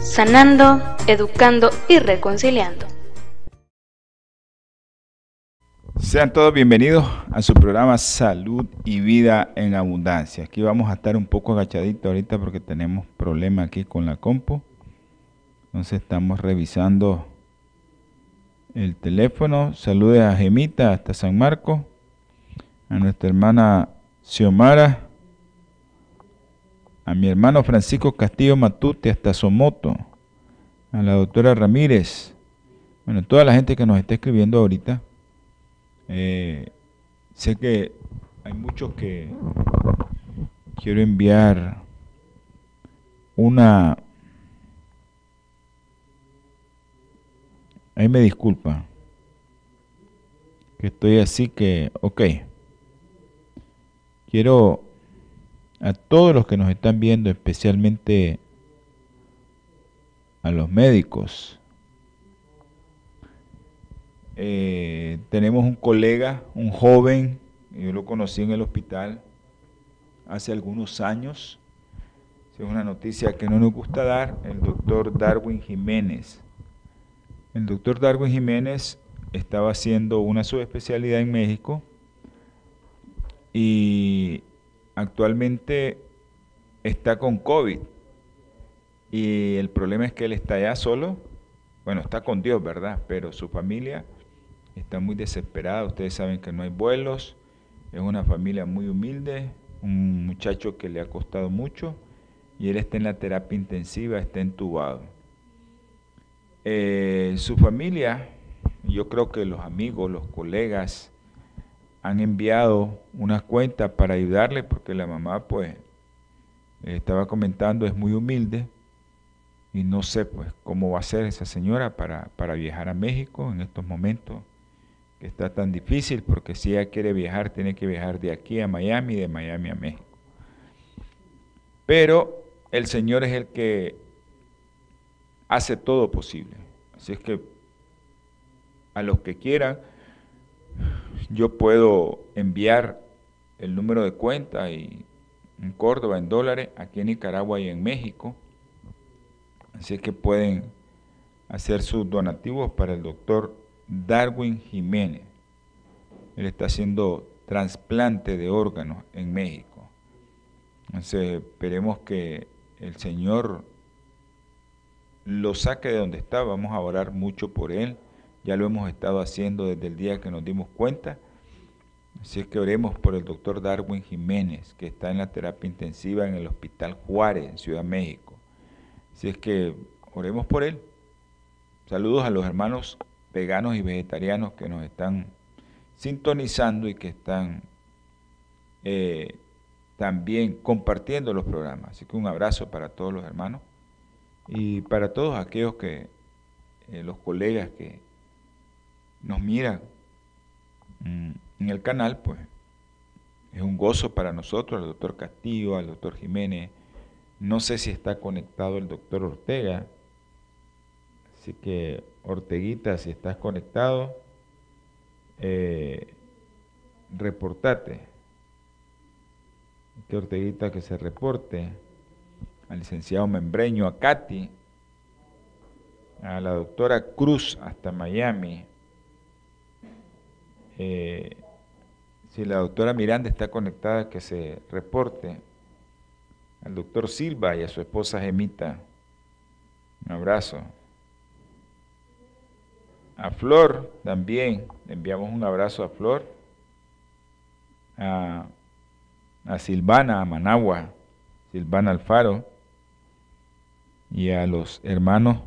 sanando, educando y reconciliando. Sean todos bienvenidos a su programa Salud y Vida en Abundancia. Aquí vamos a estar un poco agachaditos ahorita porque tenemos problemas aquí con la compu. Entonces estamos revisando el teléfono. Saludes a Gemita hasta San Marcos, a nuestra hermana Xiomara a mi hermano Francisco Castillo Matute hasta Somoto, a la doctora Ramírez, bueno, toda la gente que nos está escribiendo ahorita. Eh, sé que hay muchos que quiero enviar una... Ahí me disculpa. Que estoy así que, ok. Quiero a todos los que nos están viendo, especialmente a los médicos. Eh, tenemos un colega, un joven, yo lo conocí en el hospital hace algunos años. Es una noticia que no nos gusta dar, el doctor Darwin Jiménez. El doctor Darwin Jiménez estaba haciendo una subespecialidad en México y actualmente está con COVID y el problema es que él está ya solo, bueno, está con Dios, ¿verdad? Pero su familia está muy desesperada, ustedes saben que no hay vuelos, es una familia muy humilde, un muchacho que le ha costado mucho y él está en la terapia intensiva, está entubado. Eh, su familia, yo creo que los amigos, los colegas, han enviado una cuenta para ayudarle porque la mamá pues estaba comentando es muy humilde y no sé pues cómo va a ser esa señora para, para viajar a México en estos momentos que está tan difícil porque si ella quiere viajar tiene que viajar de aquí a Miami de Miami a México. Pero el Señor es el que hace todo posible. Así es que a los que quieran yo puedo enviar el número de cuenta y en Córdoba en dólares, aquí en Nicaragua y en México. Así que pueden hacer sus donativos para el doctor Darwin Jiménez. Él está haciendo trasplante de órganos en México. Entonces esperemos que el Señor lo saque de donde está. Vamos a orar mucho por él ya lo hemos estado haciendo desde el día que nos dimos cuenta. Así es que oremos por el doctor Darwin Jiménez, que está en la terapia intensiva en el Hospital Juárez, en Ciudad México. Así es que oremos por él. Saludos a los hermanos veganos y vegetarianos que nos están sintonizando y que están eh, también compartiendo los programas. Así que un abrazo para todos los hermanos y para todos aquellos que, eh, los colegas que nos mira mm, en el canal, pues es un gozo para nosotros, al doctor Castillo, al doctor Jiménez. No sé si está conectado el doctor Ortega. Así que, Orteguita, si estás conectado, eh, reportate. Que Orteguita que se reporte. Al licenciado Membreño, a Katy, a la doctora Cruz hasta Miami, eh, si la doctora Miranda está conectada, que se reporte al doctor Silva y a su esposa Gemita. Un abrazo. A Flor también, le enviamos un abrazo a Flor. A, a Silvana, a Managua, Silvana Alfaro. Y a los hermanos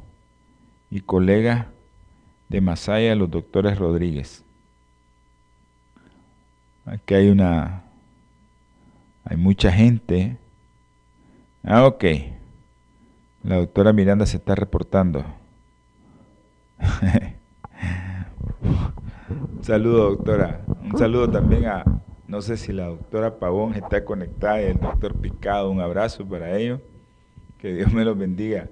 y colegas de Masaya, los doctores Rodríguez. Aquí hay una, hay mucha gente. Ah, ok. La doctora Miranda se está reportando. Un saludo, doctora. Un saludo también a, no sé si la doctora Pavón está conectada y el doctor Picado. Un abrazo para ellos. Que Dios me los bendiga.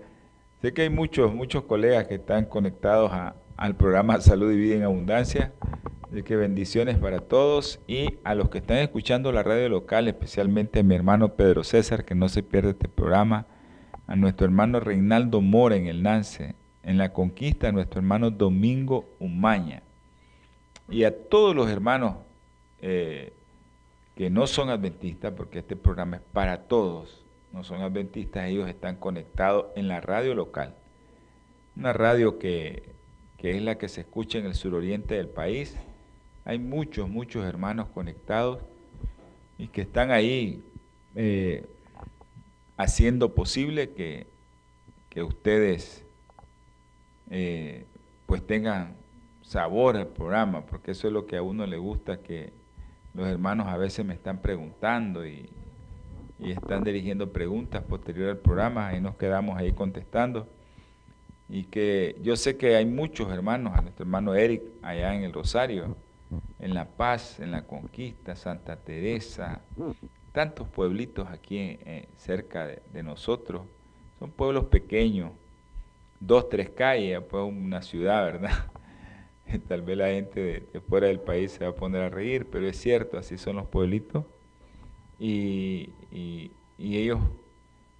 Sé que hay muchos, muchos colegas que están conectados al programa Salud y Vida en Abundancia. De que bendiciones para todos y a los que están escuchando la radio local, especialmente a mi hermano Pedro César, que no se pierde este programa, a nuestro hermano Reinaldo Mora en el Nance, en la conquista, a nuestro hermano Domingo Umaña, y a todos los hermanos eh, que no son adventistas, porque este programa es para todos, no son adventistas, ellos están conectados en la radio local, una radio que, que es la que se escucha en el suroriente del país. Hay muchos, muchos hermanos conectados y que están ahí eh, haciendo posible que, que ustedes eh, pues tengan sabor al programa, porque eso es lo que a uno le gusta, que los hermanos a veces me están preguntando y, están dirigiendo preguntas posterior al programa, y nos quedamos ahí contestando. Y que yo sé que hay muchos hermanos, a nuestro hermano Eric allá en el Rosario, en La Paz, en La Conquista, Santa Teresa, tantos pueblitos aquí eh, cerca de, nosotros. Son pueblos pequeños, dos, tres calles, pues una ciudad, ¿verdad? Tal vez la gente de, fuera del país se va a poner a reír, pero es cierto, así son los pueblitos. Y, y, ellos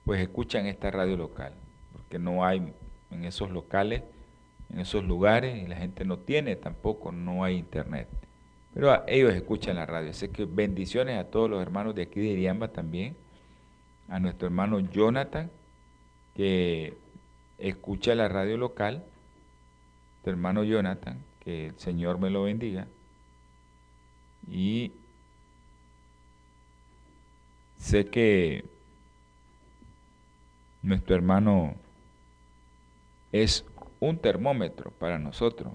pues escuchan esta radio local, porque no hay en esos locales, en esos lugares, y la gente no tiene tampoco, no hay internet. Pero ellos escuchan la radio. Así que bendiciones a todos los hermanos de aquí de Iriamba también. A nuestro hermano Jonathan, que escucha la radio local. Tu hermano Jonathan, que el Señor me lo bendiga. Y sé que nuestro hermano es un termómetro para nosotros,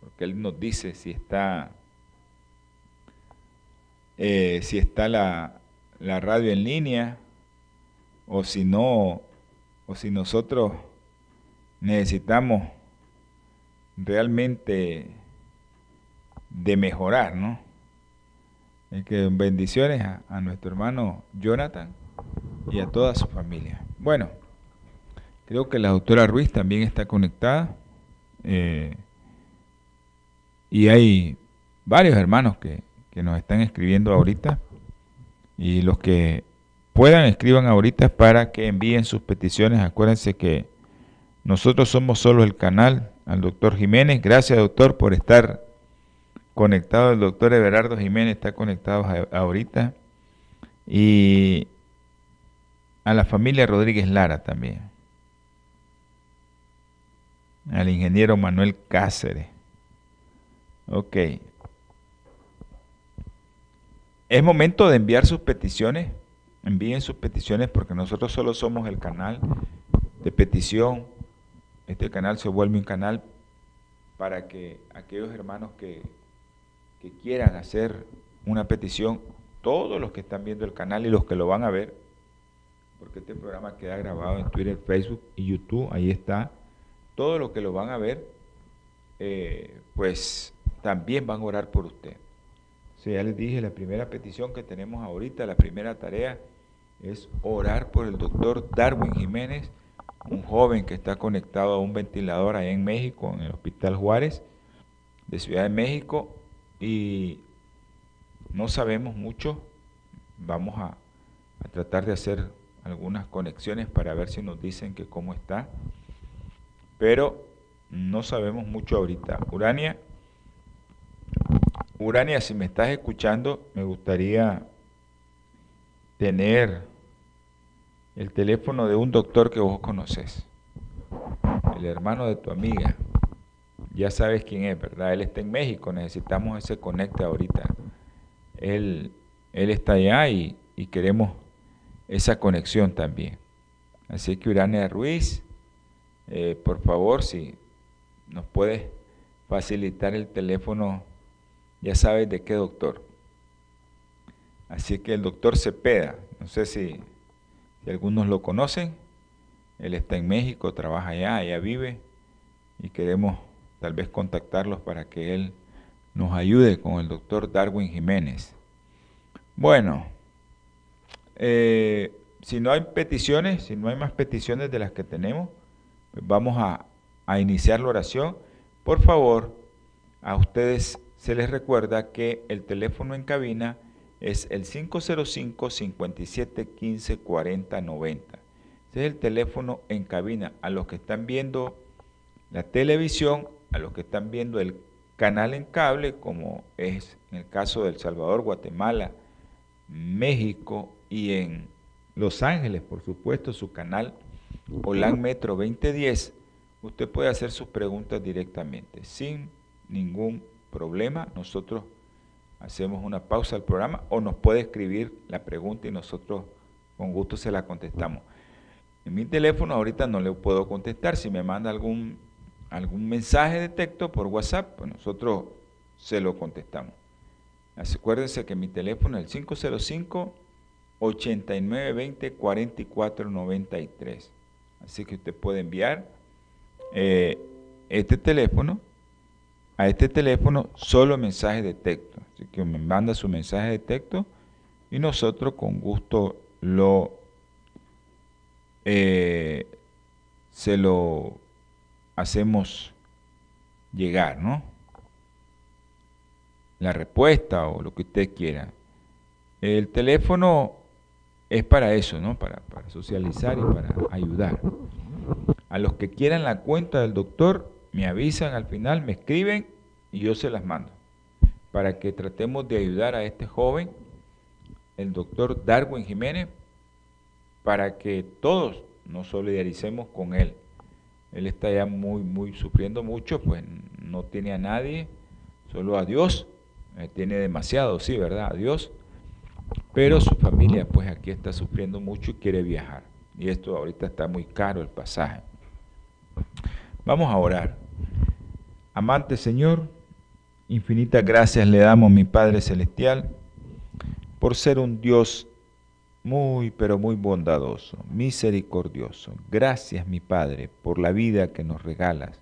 porque Él nos dice si está eh, si está la, radio en línea o si no, o si nosotros necesitamos realmente de mejorar, ¿no? que bendiciones a, nuestro hermano Jonathan y a toda su familia. Bueno, creo que la doctora Ruiz también está conectada. Eh, y hay varios hermanos que, que nos están escribiendo ahorita y los que puedan escriban ahorita para que envíen sus peticiones. Acuérdense que nosotros somos solo el canal al doctor Jiménez. Gracias doctor por estar conectado. El doctor Everardo Jiménez está conectado ahorita. Y a la familia Rodríguez Lara también. Al ingeniero Manuel Cáceres. Ok. Es momento de enviar sus peticiones. Envíen sus peticiones porque nosotros solo somos el canal de petición. Este canal se vuelve un canal para que aquellos hermanos que, quieran hacer una petición, todos los que están viendo el canal y los que lo van a ver, porque este programa queda grabado en Twitter, Facebook y YouTube, ahí está, todos los que lo van a ver, eh, pues también van a orar por usted ya les dije, la primera petición que tenemos ahorita, la primera tarea, es orar por el doctor Darwin Jiménez, un joven que está conectado a un ventilador allá en México, en el Hospital Juárez, de Ciudad de México, y no sabemos mucho. Vamos a, a tratar de hacer algunas conexiones para ver si nos dicen que cómo está. Pero no sabemos mucho ahorita. Urania Urania, si me estás escuchando, me gustaría tener el teléfono de un doctor que vos conoces, el hermano de tu amiga. Ya sabes quién es, ¿verdad? Él está en México, necesitamos ese conecte ahorita. Él, él está allá y, y queremos esa conexión también. Así que Urania Ruiz, eh, por favor, si nos puedes facilitar el teléfono ya sabes de qué doctor. Así que el doctor Cepeda, no sé si, algunos lo conocen, Él está en México, trabaja allá, allá vive y queremos tal vez contactarlos para que él nos ayude con el doctor Darwin Jiménez. Bueno, eh, si no hay peticiones, si no hay más peticiones de las que tenemos, vamos a, iniciar la oración. Por favor, a ustedes se les recuerda que el teléfono en cabina es el 505 57 15 40 90. Ese es el teléfono en cabina. A los que están viendo la televisión, a los que están viendo el canal en cable, como es en el caso de El Salvador, Guatemala, México y en Los Ángeles, por supuesto, su canal Holan Metro 2010, usted puede hacer sus preguntas directamente, sin ningún problema. Nosotros hacemos una pausa al programa o nos puede escribir la pregunta y nosotros con gusto se la contestamos. En mi teléfono ahorita no le puedo contestar. Si me manda algún, algún mensaje de texto por WhatsApp, pues nosotros se lo contestamos. Acuérdense que mi teléfono es el 505 8920 4493. Así que usted puede enviar eh, este teléfono a este teléfono solo mensaje de texto. Así que me manda su mensaje de texto y nosotros con gusto lo eh, se lo hacemos llegar, ¿no? La respuesta o lo que usted quiera. El teléfono es para eso, ¿no? Para, socializar y para ayudar. A los que quieran la cuenta del doctor, me avisan al final, me escriben y yo se las mando. Para que tratemos de ayudar a este joven, el doctor Darwin Jiménez, para que todos nos solidaricemos con él. Él está ya muy, muy sufriendo mucho, pues no tiene a nadie, solo a Dios. Eh, tiene demasiado, sí, ¿verdad? A Dios. Pero su familia, pues aquí está sufriendo mucho y quiere viajar. Y esto ahorita está muy caro el pasaje. Vamos a orar. Amante Señor, infinitas gracias le damos, mi Padre Celestial, por ser un Dios muy, pero muy bondadoso, misericordioso. Gracias, mi Padre, por la vida que nos regalas,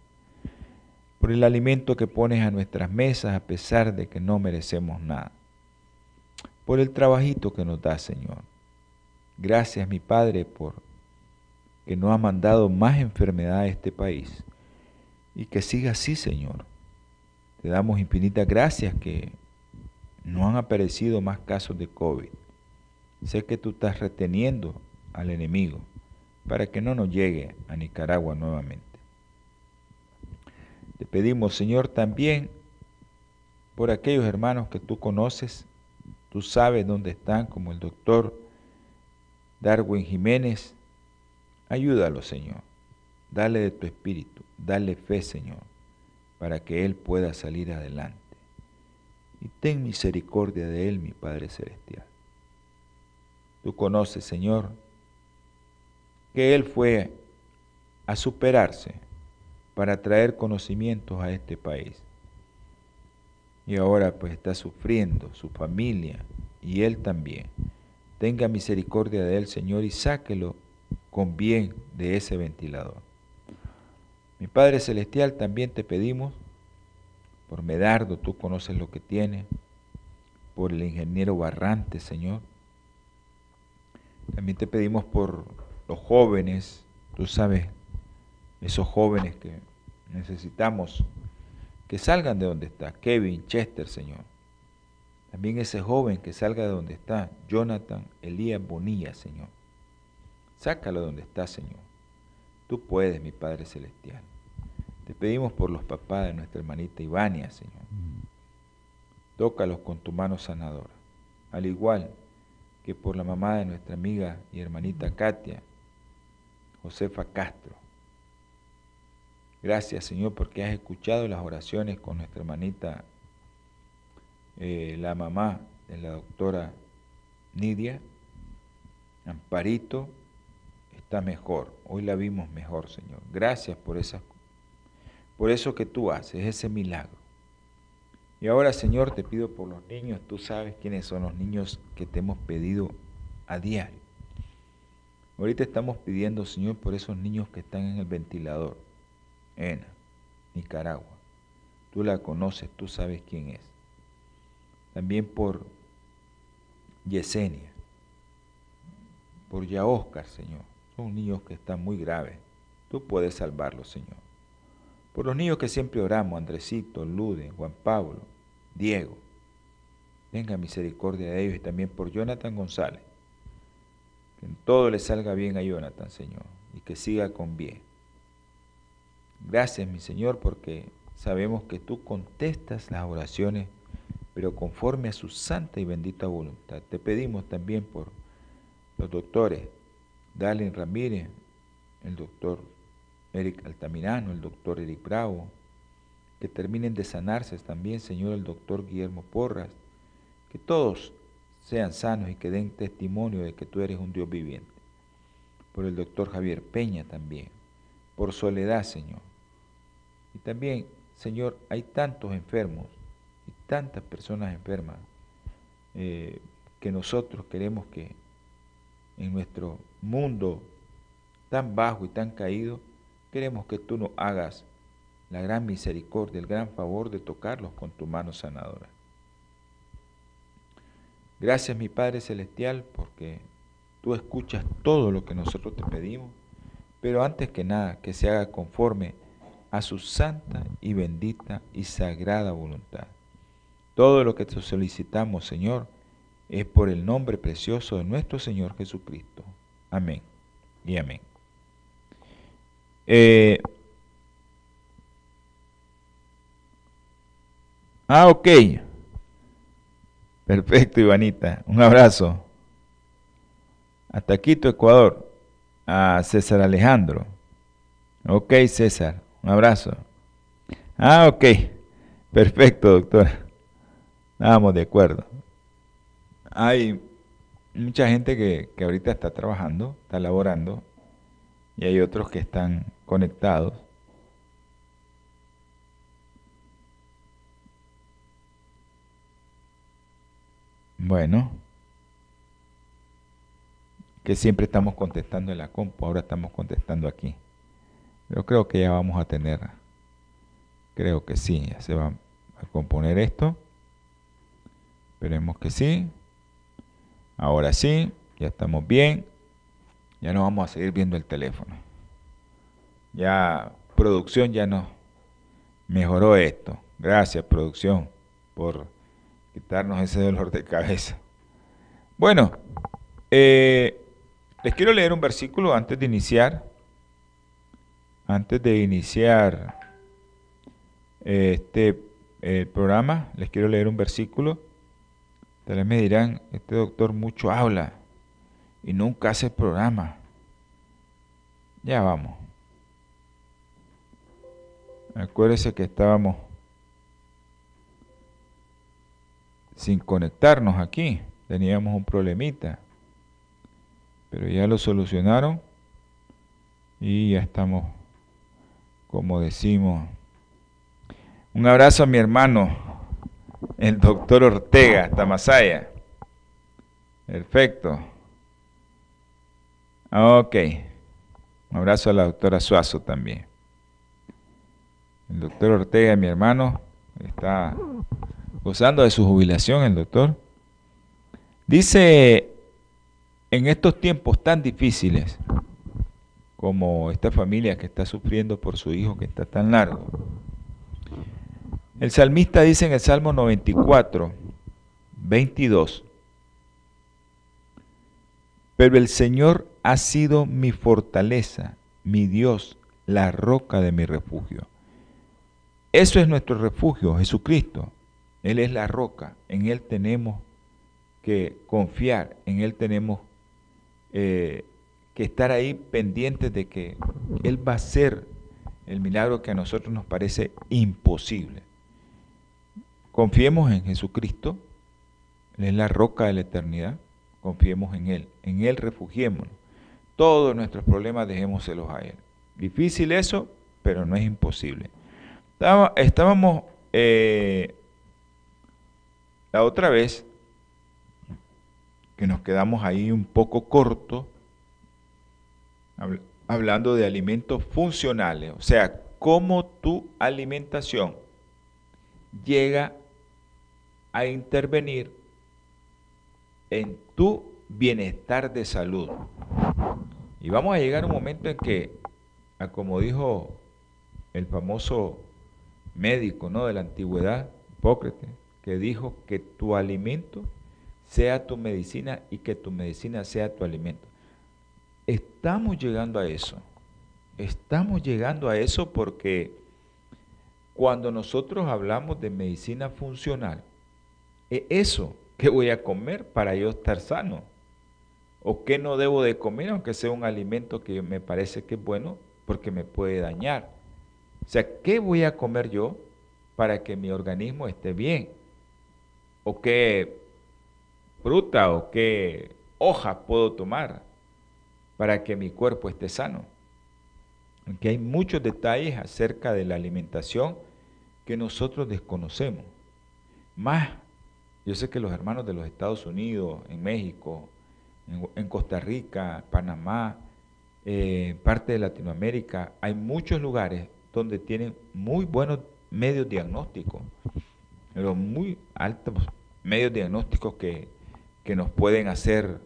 por el alimento que pones a nuestras mesas a pesar de que no merecemos nada, por el trabajito que nos das, Señor. Gracias, mi Padre, por que no ha mandado más enfermedad a este país y que siga así, Señor. Te damos infinitas gracias que no han aparecido más casos de COVID Sé que tú estás reteniendo al enemigo para que no nos llegue a Nicaragua nuevamente. Te pedimos, Señor, también por aquellos hermanos que tú conoces, tú sabes dónde están, como el doctor Darwin Jiménez. Ayúdalo, Señor. Dale de tu espíritu, dale fe, Señor, para que Él pueda salir adelante. Y ten misericordia de Él, mi Padre Celestial. Tú conoces, Señor, que Él fue a superarse para traer conocimientos a este país. Y ahora pues está sufriendo su familia y Él también. Tenga misericordia de Él, Señor, y sáquelo con bien de ese ventilador. Mi Padre Celestial, también te pedimos por Medardo, tú conoces lo que tiene, por el ingeniero Barrante, Señor, también te pedimos por los jóvenes, tú sabes, esos jóvenes que necesitamos que salgan de donde está. Kevin, Chester, Señor. También ese joven que salga de donde está. Jonathan, Elías Bonilla, Señor. Sácalo de donde está, Señor. Tú puedes, mi Padre Celestial. Te pedimos por los papás de nuestra hermanita Ivania, Señor. Tócalos con tu mano sanadora. Al igual que por la mamá de nuestra amiga y hermanita Katia, Josefa Castro. Gracias Señor porque has escuchado las oraciones con nuestra hermanita, eh, la mamá de la doctora Nidia. Amparito está mejor, hoy la vimos mejor Señor. Gracias por, esas, por eso que tú haces, ese milagro. Y ahora, Señor, te pido por los niños. Tú sabes quiénes son los niños que te hemos pedido a diario. Ahorita estamos pidiendo, Señor, por esos niños que están en el ventilador. En Nicaragua. Tú la conoces, tú sabes quién es. También por Yesenia. Por Yaoscar, Señor. Son niños que están muy graves. Tú puedes salvarlos, Señor. Por los niños que siempre oramos, Andresito, Lude, Juan Pablo, Diego. Tenga misericordia de ellos y también por Jonathan González. Que en todo le salga bien a Jonathan, Señor, y que siga con bien. Gracias, mi Señor, porque sabemos que tú contestas las oraciones, pero conforme a su santa y bendita voluntad. Te pedimos también por los doctores, Dalin Ramírez, el doctor Eric Altamirano, el doctor Eric Bravo, que terminen de sanarse también, Señor, el doctor Guillermo Porras, que todos sean sanos y que den testimonio de que tú eres un Dios viviente. Por el doctor Javier Peña también, por Soledad, Señor. Y también, Señor, hay tantos enfermos y tantas personas enfermas eh, que nosotros queremos que en nuestro mundo tan bajo y tan caído, queremos que tú nos hagas la gran misericordia, el gran favor de tocarlos con tu mano sanadora. Gracias mi Padre Celestial porque tú escuchas todo lo que nosotros te pedimos, pero antes que nada que se haga conforme a su santa y bendita y sagrada voluntad. Todo lo que te solicitamos, Señor, es por el nombre precioso de nuestro Señor Jesucristo. Amén y amén. Eh, ah, ok. Perfecto, Ivanita. Un abrazo. Hasta Quito, Ecuador. A César Alejandro. Ok, César. Un abrazo. Ah, ok. Perfecto, doctora. Estábamos de acuerdo. Hay mucha gente que, que ahorita está trabajando, está laborando, y hay otros que están conectados. Bueno, que siempre estamos contestando en la compu, ahora estamos contestando aquí. Pero creo que ya vamos a tener, creo que sí, ya se va a componer esto. Esperemos que sí. Ahora sí, ya estamos bien. Ya no vamos a seguir viendo el teléfono. Ya producción ya no mejoró esto. Gracias producción por quitarnos ese dolor de cabeza. Bueno, eh, les quiero leer un versículo antes de iniciar. Antes de iniciar este el programa, les quiero leer un versículo. Tal vez me dirán, este doctor mucho habla y nunca hace programa. Ya vamos. Acuérdese que estábamos sin conectarnos aquí. Teníamos un problemita pero ya lo solucionaron y ya estamos, como decimos. Un abrazo a mi hermano, el doctor Ortega, Tamasaya. Perfecto. Ok. Un abrazo a la doctora Suazo también. El doctor Ortega, mi hermano, está gozando de su jubilación, el doctor. Dice en estos tiempos tan difíciles, como esta familia que está sufriendo por su hijo que está tan largo, el salmista dice en el Salmo 94, 22, pero el Señor ha sido mi fortaleza, mi Dios, la roca de mi refugio. Eso es nuestro refugio, Jesucristo. Él es la roca, en Él tenemos que confiar, en Él tenemos eh, que estar ahí pendientes de que Él va a hacer el milagro que a nosotros nos parece imposible. Confiemos en Jesucristo, Él es la roca de la eternidad, confiemos en Él, en Él refugiémonos. Todos nuestros problemas dejémoselos a Él. Difícil eso, pero no es imposible. Estábamos eh, la otra vez que nos quedamos ahí un poco cortos hablando de alimentos funcionales, o sea, cómo tu alimentación llega a intervenir en tu bienestar de salud. Y vamos a llegar a un momento en que, como dijo el famoso médico ¿no? de la antigüedad, Hipócrates, que dijo que tu alimento sea tu medicina y que tu medicina sea tu alimento. Estamos llegando a eso. Estamos llegando a eso porque cuando nosotros hablamos de medicina funcional, es eso que voy a comer para yo estar sano. O qué no debo de comer, aunque sea un alimento que me parece que es bueno, porque me puede dañar. O sea, ¿qué voy a comer yo para que mi organismo esté bien? ¿O qué fruta o qué hoja puedo tomar para que mi cuerpo esté sano? Aunque hay muchos detalles acerca de la alimentación que nosotros desconocemos. Más, yo sé que los hermanos de los Estados Unidos, en México, en, Costa Rica, Panamá, eh, parte de Latinoamérica, hay muchos lugares donde tienen muy buenos medios diagnósticos, pero muy altos medios diagnósticos que, nos pueden hacer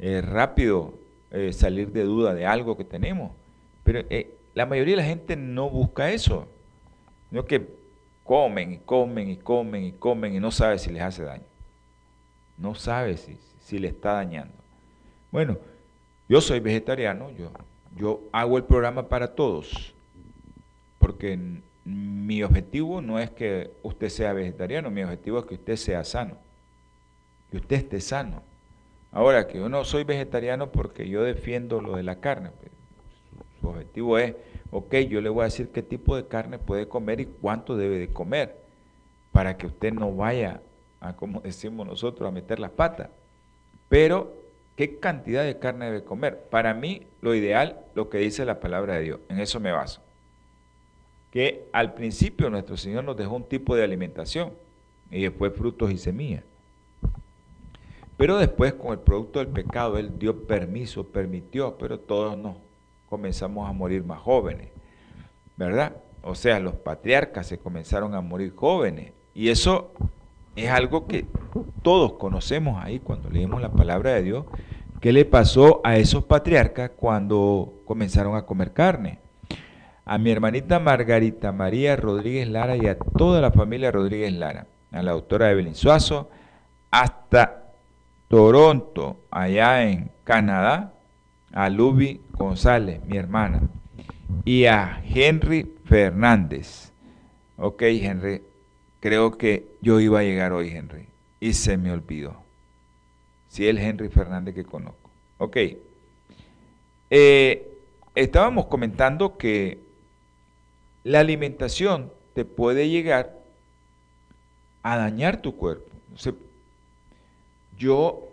eh, rápido eh, salir de duda de algo que tenemos. Pero la mayoría de la gente no busca eso, sino que comen y comen y comen y comen y no sabe si les hace daño. No sabe si, si le está dañando. Bueno, yo soy vegetariano, yo, yo hago el programa para todos, porque mi objetivo no es que usted sea vegetariano, mi objetivo es que usted sea sano, que usted esté sano. Ahora, que yo no soy vegetariano porque yo defiendo lo de la carne, pues, su objetivo es, ok, yo le voy a decir qué tipo de carne puede comer y cuánto debe de comer, para que usted no vaya a, como decimos nosotros, a meter las patas. Pero ¿Qué cantidad de carne debe comer? Para mí, lo ideal, lo que dice la palabra de Dios, en eso me baso. Que al principio nuestro Señor nos dejó un tipo de alimentación y después frutos y semillas. Pero después con el producto del pecado, Él dio permiso, permitió, pero todos no. Comenzamos a morir más jóvenes, ¿verdad? O sea, los patriarcas se comenzaron a morir jóvenes. Y eso es algo que todos conocemos ahí cuando leemos la palabra de Dios, ¿qué le pasó a esos patriarcas cuando comenzaron a comer carne? A mi hermanita Margarita María Rodríguez Lara y a toda la familia Rodríguez Lara, a la autora Evelyn Suazo, hasta Toronto, allá en Canadá, a Luby González, mi hermana, y a Henry Fernández. Ok, Henry, creo que yo iba a llegar hoy, Henry, y se me olvidó. Si el Henry Fernández que conozco. Ok. Eh, estábamos comentando que la alimentación te puede llegar a dañar tu cuerpo. Yo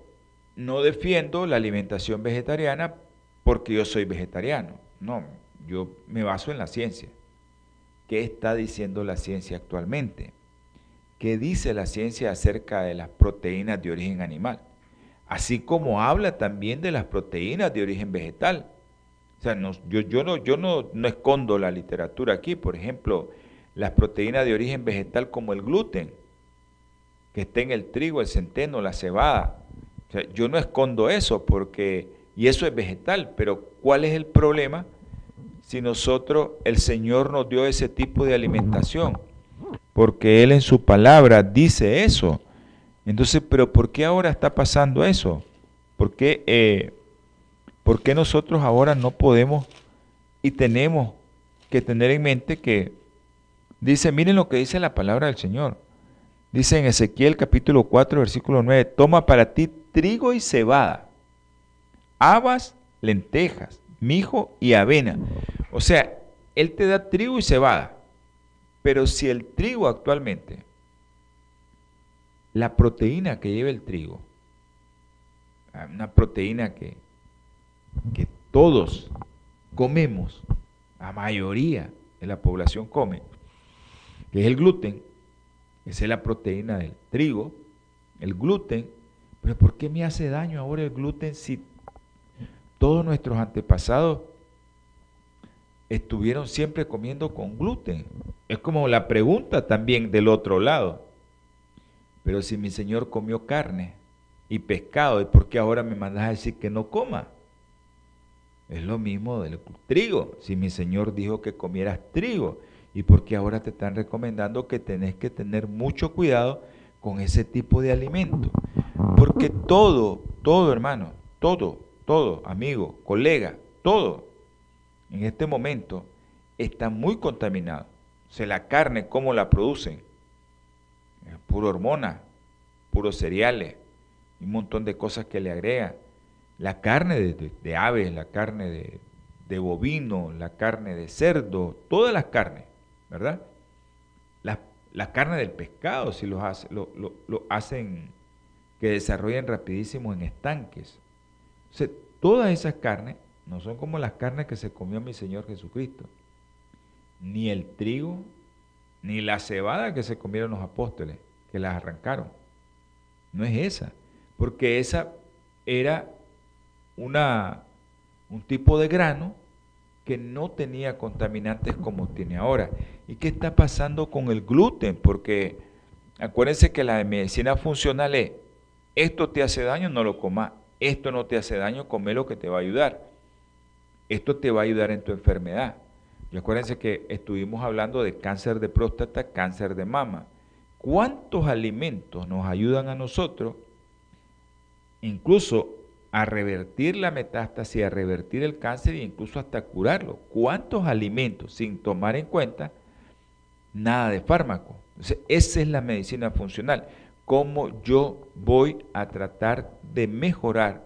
no defiendo la alimentación vegetariana porque yo soy vegetariano. No, yo me baso en la ciencia. ¿Qué está diciendo la ciencia actualmente? qué dice la ciencia acerca de las proteínas de origen animal, así como habla también de las proteínas de origen vegetal. O sea, yo, yo, no, yo no, no escondo la literatura aquí, por ejemplo, las proteínas de origen vegetal como el gluten, que está en el trigo, el centeno, la cebada. Yo no escondo eso porque, y eso es vegetal, pero ¿cuál es el problema si nosotros, el Señor nos dio ese tipo de alimentación? porque Él en su palabra dice eso. Entonces, pero ¿por qué ahora está pasando eso? ¿Por qué, eh, ¿Por qué nosotros ahora no podemos y tenemos que tener en mente que dice, miren lo que dice la palabra del Señor. Dice en Ezequiel capítulo 4, versículo 9, toma para ti trigo y cebada, habas, lentejas, mijo y avena. O sea, Él te da trigo y cebada. Pero si el trigo actualmente, la proteína que lleva el trigo, una proteína que, que todos comemos, la mayoría de la población come, que es el gluten, esa es la proteína del trigo, el gluten, pero ¿por qué me hace daño ahora el gluten si todos nuestros antepasados estuvieron siempre comiendo con gluten. Es como la pregunta también del otro lado. Pero si mi Señor comió carne y pescado, ¿y por qué ahora me mandas a decir que no coma? Es lo mismo del trigo. Si mi Señor dijo que comieras trigo, ¿y por qué ahora te están recomendando que tenés que tener mucho cuidado con ese tipo de alimento? Porque todo, todo hermano, todo, todo, amigo, colega, todo, en este momento está muy contaminado. O sea, la carne, ¿cómo la producen? Puro hormona, puros cereales, un montón de cosas que le agregan. La carne de, aves, la carne de, bovino, la carne de cerdo, todas las carnes, ¿verdad? La, carne del pescado, si lo, hace, lo, hacen que desarrollen rapidísimo en estanques. O todas esas carnes no son como las carnes que se comió mi Señor Jesucristo. Ni el trigo, ni la cebada que se comieron los apóstoles, que las arrancaron. No es esa, porque esa era una, un tipo de grano que no tenía contaminantes como tiene ahora. ¿Y qué está pasando con el gluten? Porque acuérdense que la medicina funcional es, esto te hace daño, no lo comas, esto no te hace daño, come lo que te va a ayudar. Esto te va a ayudar en tu enfermedad. Y acuérdense que estuvimos hablando de cáncer de próstata, cáncer de mama. ¿Cuántos alimentos nos ayudan a nosotros, incluso a revertir la metástasis, a revertir el cáncer e incluso hasta curarlo? ¿Cuántos alimentos sin tomar en cuenta nada de fármaco? esa es la medicina funcional. ¿Cómo yo voy a tratar de mejorar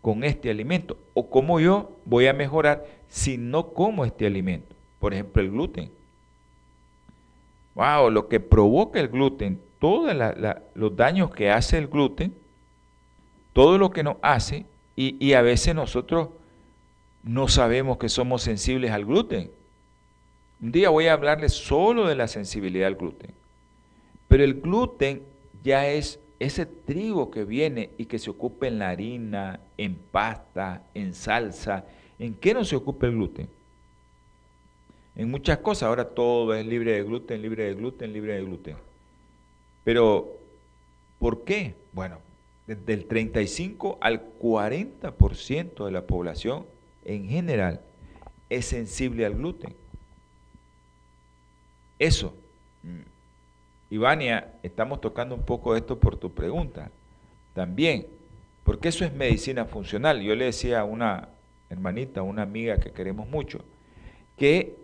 con este alimento o cómo yo voy a mejorar si no como este alimento. Por ejemplo, el gluten. Wow, lo que provoca el gluten, todos los daños que hace el gluten, todo lo que nos hace, y, y a veces nosotros no sabemos que somos sensibles al gluten. Un día voy a hablarles solo de la sensibilidad al gluten. Pero el gluten ya es ese trigo que viene y que se ocupa en la harina, en pasta, en salsa, ¿en qué no se ocupa el gluten? En muchas cosas, ahora todo es libre de gluten, libre de gluten, libre de gluten. Pero, ¿por qué? Bueno, desde el 35 al 40% de la población en general es sensible al gluten. Eso Ivania, estamos tocando un poco esto por tu pregunta. También, porque eso es medicina funcional. Yo le decía a una hermanita, una amiga que queremos mucho, que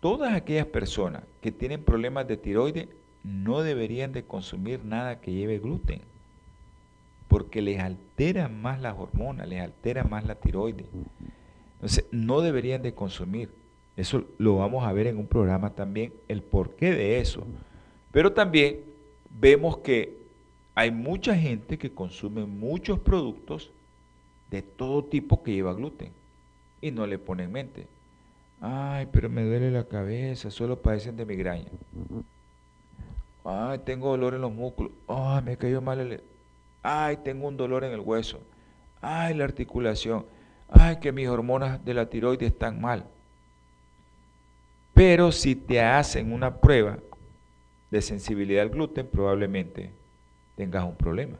todas aquellas personas que tienen problemas de tiroides no deberían de consumir nada que lleve gluten, porque les altera más las hormonas, les altera más la tiroides. Entonces, no deberían de consumir. Eso lo vamos a ver en un programa también, el porqué de eso. Pero también vemos que hay mucha gente que consume muchos productos de todo tipo que lleva gluten y no le pone en mente. Ay, pero me duele la cabeza, solo padecen de migraña. Ay, tengo dolor en los músculos. Ay, me cayó mal. Ay, tengo un dolor en el hueso. Ay, la articulación. Ay, que mis hormonas de la tiroides están mal. Pero si te hacen una prueba de sensibilidad al gluten, probablemente tengas un problema.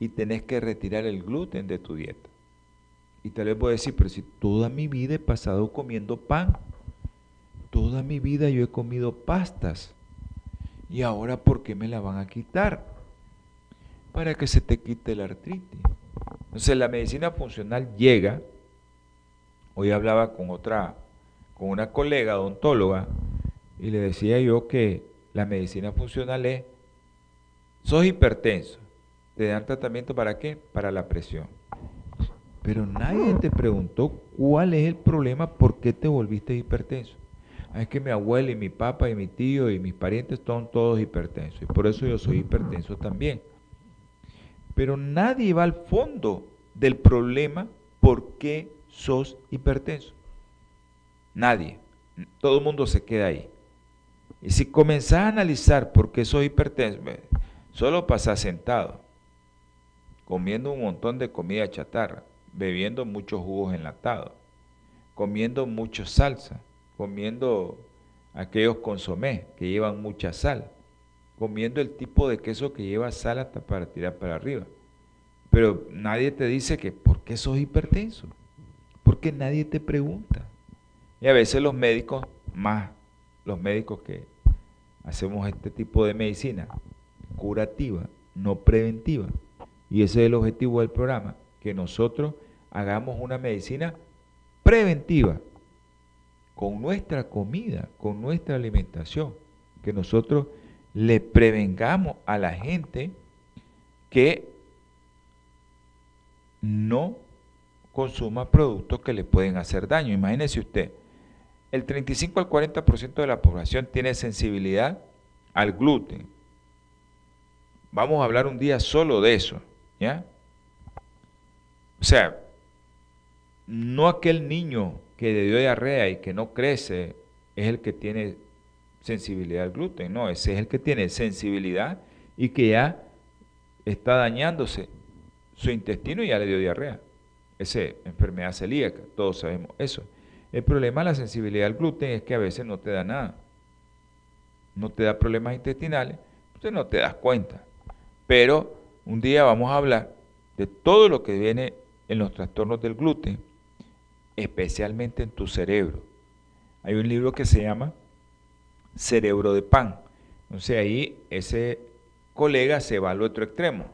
Y tenés que retirar el gluten de tu dieta. Y tal vez voy a decir, pero si toda mi vida he pasado comiendo pan, toda mi vida yo he comido pastas, y ahora ¿por qué me la van a quitar? Para que se te quite la artritis. Entonces la medicina funcional llega, hoy hablaba con otra, con una colega odontóloga, y le decía yo que la medicina funcional es, sos hipertenso, te dan tratamiento para qué? Para la presión. Pero nadie te preguntó cuál es el problema, por qué te volviste hipertenso. Ah, es que mi abuela y mi papá y mi tío y mis parientes son todos hipertensos y por eso yo soy hipertenso también. Pero nadie va al fondo del problema por qué sos hipertenso. Nadie. Todo el mundo se queda ahí. Y si comenzás a analizar por qué soy hipertenso, solo pasás sentado, comiendo un montón de comida chatarra, bebiendo muchos jugos enlatados, comiendo mucho salsa, comiendo aquellos consomés que llevan mucha sal, comiendo el tipo de queso que lleva sal hasta para tirar para arriba. Pero nadie te dice que, ¿por qué sos hipertenso? Porque nadie te pregunta. Y a veces los médicos, más los médicos que hacemos este tipo de medicina curativa, no preventiva, y ese es el objetivo del programa, que nosotros hagamos una medicina preventiva con nuestra comida, con nuestra alimentación, que nosotros le prevengamos a la gente que no consuma productos que le pueden hacer daño. Imagínese usted, el 35 al 40% de la población tiene sensibilidad al gluten. Vamos a hablar un día solo de eso, ¿ya? O sea, no aquel niño que le dio diarrea y que no crece es el que tiene sensibilidad al gluten, no, ese es el que tiene sensibilidad y que ya está dañándose su intestino y ya le dio diarrea. Esa enfermedad celíaca, todos sabemos eso. El problema de la sensibilidad al gluten es que a veces no te da nada. No te da problemas intestinales, entonces no te das cuenta. Pero un día vamos a hablar de todo lo que viene en los trastornos del gluten, especialmente en tu cerebro. Hay un libro que se llama Cerebro de Pan. Entonces ahí ese colega se va al otro extremo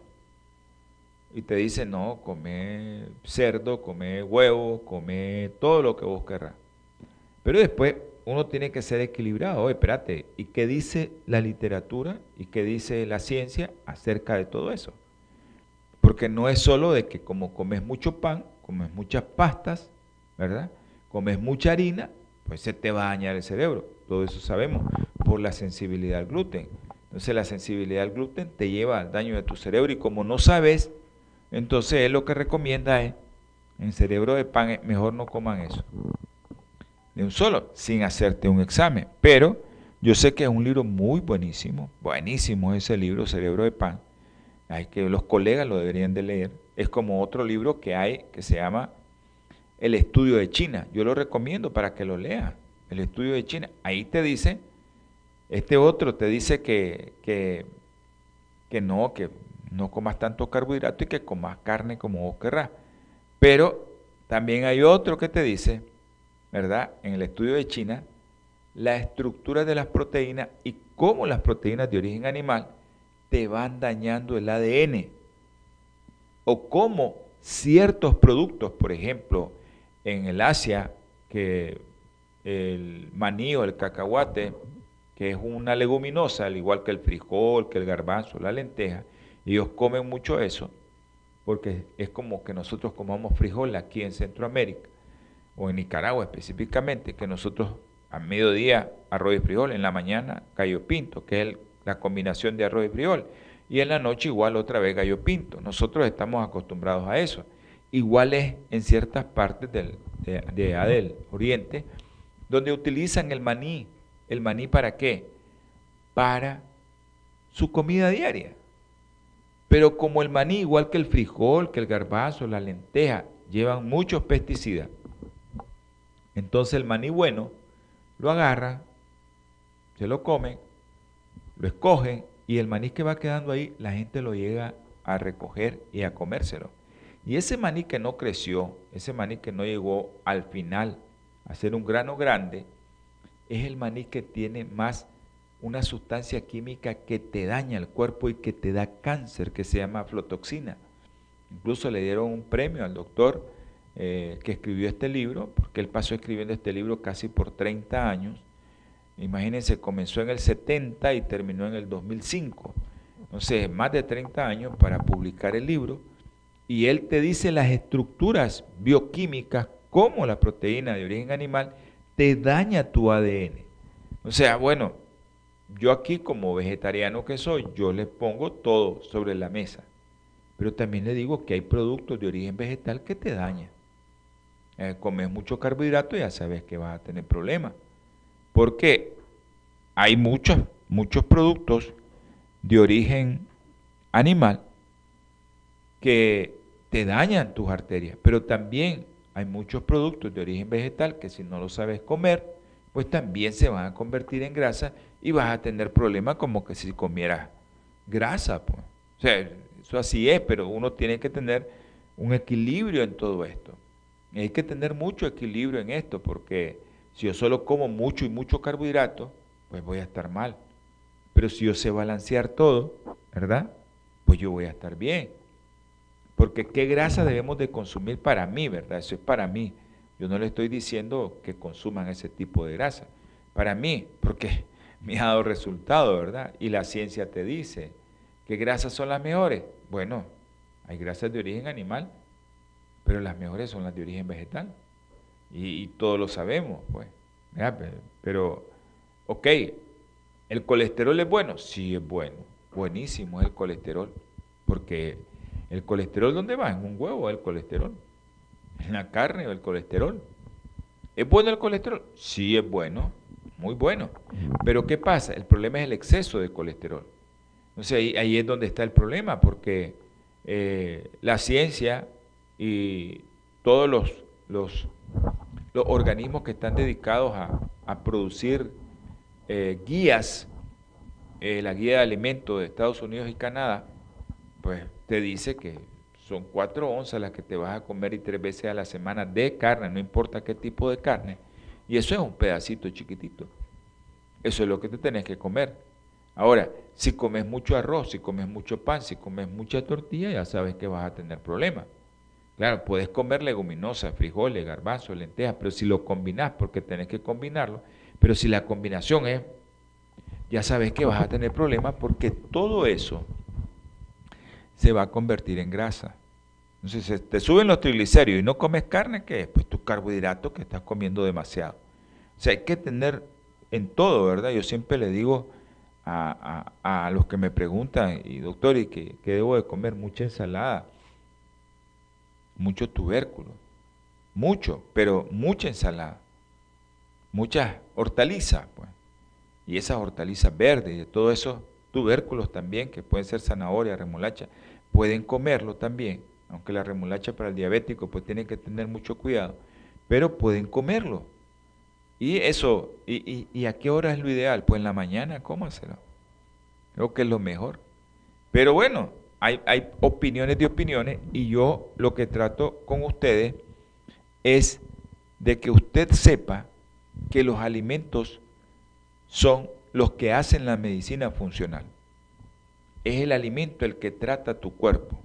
y te dice, no, come cerdo, come huevo, come todo lo que vos querrás. Pero después uno tiene que ser equilibrado. Oye, espérate, ¿y qué dice la literatura y qué dice la ciencia acerca de todo eso? Porque no es solo de que como comes mucho pan, comes muchas pastas, ¿verdad? Comes mucha harina, pues se te va a dañar el cerebro. Todo eso sabemos por la sensibilidad al gluten. Entonces la sensibilidad al gluten te lleva al daño de tu cerebro y como no sabes, entonces él lo que recomienda es, en cerebro de pan, mejor no coman eso. De un solo, sin hacerte un examen. Pero yo sé que es un libro muy buenísimo, buenísimo ese libro, Cerebro de Pan. Hay que los colegas lo deberían de leer. Es como otro libro que hay que se llama El estudio de China. Yo lo recomiendo para que lo leas. El estudio de China. Ahí te dice, este otro te dice que, que, que no, que no comas tanto carbohidrato y que comas carne como vos querrás. Pero también hay otro que te dice, ¿verdad? En el estudio de China, la estructura de las proteínas y cómo las proteínas de origen animal te van dañando el ADN. O cómo ciertos productos, por ejemplo, en el Asia, que el maní o el cacahuate, que es una leguminosa, al igual que el frijol, que el garbanzo, la lenteja, ellos comen mucho eso, porque es como que nosotros comamos frijol aquí en Centroamérica, o en Nicaragua específicamente, que nosotros a mediodía arroz y frijol, en la mañana gallo pinto, que es la combinación de arroz y frijol, y en la noche igual otra vez gallo pinto. Nosotros estamos acostumbrados a eso. Igual es en ciertas partes del, de, de del Oriente, donde utilizan el maní. ¿El maní para qué? Para su comida diaria. Pero como el maní, igual que el frijol, que el garbazo, la lenteja, llevan muchos pesticidas, entonces el maní bueno lo agarran, se lo comen, lo escogen y el maní que va quedando ahí, la gente lo llega a recoger y a comérselo. Y ese maní que no creció, ese maní que no llegó al final a ser un grano grande, es el maní que tiene más una sustancia química que te daña el cuerpo y que te da cáncer, que se llama aflotoxina. Incluso le dieron un premio al doctor eh, que escribió este libro, porque él pasó escribiendo este libro casi por 30 años. Imagínense, comenzó en el 70 y terminó en el 2005. Entonces, más de 30 años para publicar el libro. Y él te dice las estructuras bioquímicas, como la proteína de origen animal, te daña tu ADN. O sea, bueno, yo aquí como vegetariano que soy, yo le pongo todo sobre la mesa. Pero también le digo que hay productos de origen vegetal que te dañan. Eh, comes mucho carbohidrato, ya sabes que vas a tener problemas. Porque hay muchos, muchos productos de origen animal que te dañan tus arterias, pero también hay muchos productos de origen vegetal que si no lo sabes comer, pues también se van a convertir en grasa y vas a tener problemas como que si comieras grasa. Pues. O sea, eso así es, pero uno tiene que tener un equilibrio en todo esto. hay que tener mucho equilibrio en esto, porque si yo solo como mucho y mucho carbohidrato, pues voy a estar mal. Pero si yo sé balancear todo, ¿verdad? Pues yo voy a estar bien. Porque qué grasa debemos de consumir para mí, ¿verdad? Eso es para mí. Yo no le estoy diciendo que consuman ese tipo de grasa. Para mí, porque me ha dado resultado, ¿verdad? Y la ciencia te dice, ¿qué grasas son las mejores? Bueno, hay grasas de origen animal, pero las mejores son las de origen vegetal. Y, todos lo sabemos, pues. Pero, ok, ¿el colesterol es bueno? Sí, es bueno. Buenísimo es el colesterol. Porque el colesterol, ¿dónde va? En un huevo el colesterol. En la carne el colesterol. ¿Es bueno el colesterol? Sí, es bueno. Muy bueno. Pero ¿qué pasa? El problema es el exceso de colesterol. Entonces ahí, ahí es donde está el problema, porque eh, la ciencia y todos los, los, organismos que están dedicados a, producir eh, guías, eh, la guía de alimentos de Estados Unidos y Canadá, pues te dice que son cuatro onzas las que te vas a comer y tres veces a la semana de carne, no importa qué tipo de carne, y eso es un pedacito chiquitito. Eso es lo que te tenés que comer. Ahora, si comes mucho arroz, si comes mucho pan, si comes mucha tortilla, ya sabes que vas a tener problemas. Claro, puedes comer leguminosas, frijoles, garbanzos, lentejas, pero si lo combinas, porque tenés que combinarlo, pero si la combinación es, ya sabes que vas a tener problemas porque todo eso se va a convertir en grasa. Entonces, te suben los triglicéridos y no comes carne, ¿qué es? Pues tu carbohidrato que estás comiendo demasiado. Sea, hay que tener en todo, ¿verdad? Yo siempre le digo a, los que me preguntan, y doctor, ¿y qué, debo de comer? Mucha ensalada, mucho tubérculo, mucho, pero mucha ensalada, muchas hortalizas, pues. Y esas hortalizas verdes y todos esos tubérculos también, que pueden ser zanahoria, remolacha, pueden comerlo también, aunque la remolacha para el diabético pues tiene que tener mucho cuidado, pero pueden comerlo. Y eso, y, a qué hora es lo ideal? Pues en la mañana, cómaselo. Creo que es lo mejor. Pero bueno, hay, hay opiniones de opiniones y yo lo que trato con ustedes es de que usted sepa que los alimentos son los que hacen la medicina funcional. Es el alimento el que trata tu cuerpo.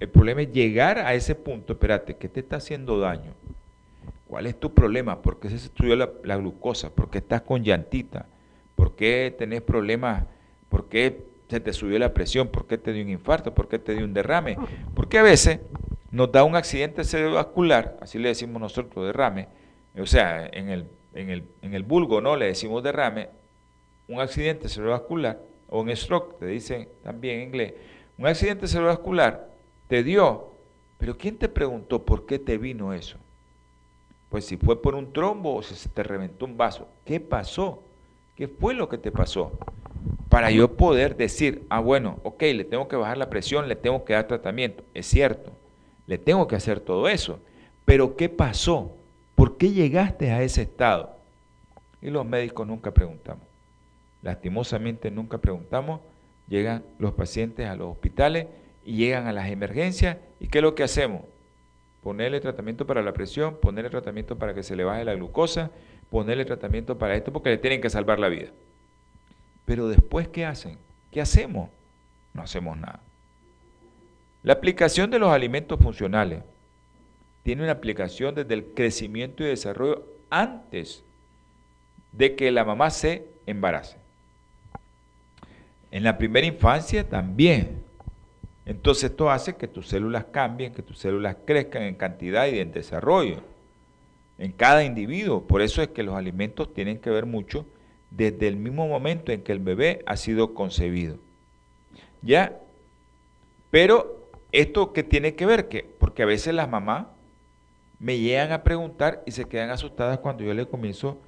El problema es llegar a ese punto, espérate, ¿qué te está haciendo daño? ¿Cuál es tu problema? ¿Por qué se subió la, glucosa? ¿Por qué estás con llantita? ¿Por qué tenés problemas? ¿Por qué se te subió la presión? ¿Por qué te dio un infarto? ¿Por qué te dio un derrame? Porque a veces nos da un accidente cerebrovascular, así le decimos nosotros derrame, o sea, en el, en el, en el vulgo no le decimos derrame, un accidente cerebrovascular o un stroke, te dicen también en inglés, un accidente cerebrovascular te dio, pero ¿quién te preguntó por qué te vino eso? Pues si fue por un trombo o si se te reventó un vaso, ¿qué pasó? ¿Qué fue lo que te pasó? Para yo poder decir, ah, bueno, ok, le tengo que bajar la presión, le tengo que dar tratamiento. Es cierto, le tengo que hacer todo eso. Pero ¿qué pasó? ¿Por qué llegaste a ese estado? Y los médicos nunca preguntamos. Lastimosamente nunca preguntamos. Llegan los pacientes a los hospitales y llegan a las emergencias. ¿Y qué es lo que hacemos? Ponerle tratamiento para la presión, ponerle tratamiento para que se le baje la glucosa, ponerle tratamiento para esto porque le tienen que salvar la vida. Pero después, ¿qué hacen? ¿Qué hacemos? No hacemos nada. La aplicación de los alimentos funcionales tiene una aplicación desde el crecimiento y desarrollo antes de que la mamá se embarace. En la primera infancia también entonces esto hace que tus células cambien, que tus células crezcan en cantidad y en desarrollo en cada individuo. Por eso es que los alimentos tienen que ver mucho desde el mismo momento en que el bebé ha sido concebido. ¿Ya? Pero esto que tiene que ver, que porque a veces las mamás me llegan a preguntar y se quedan asustadas cuando yo les comienzo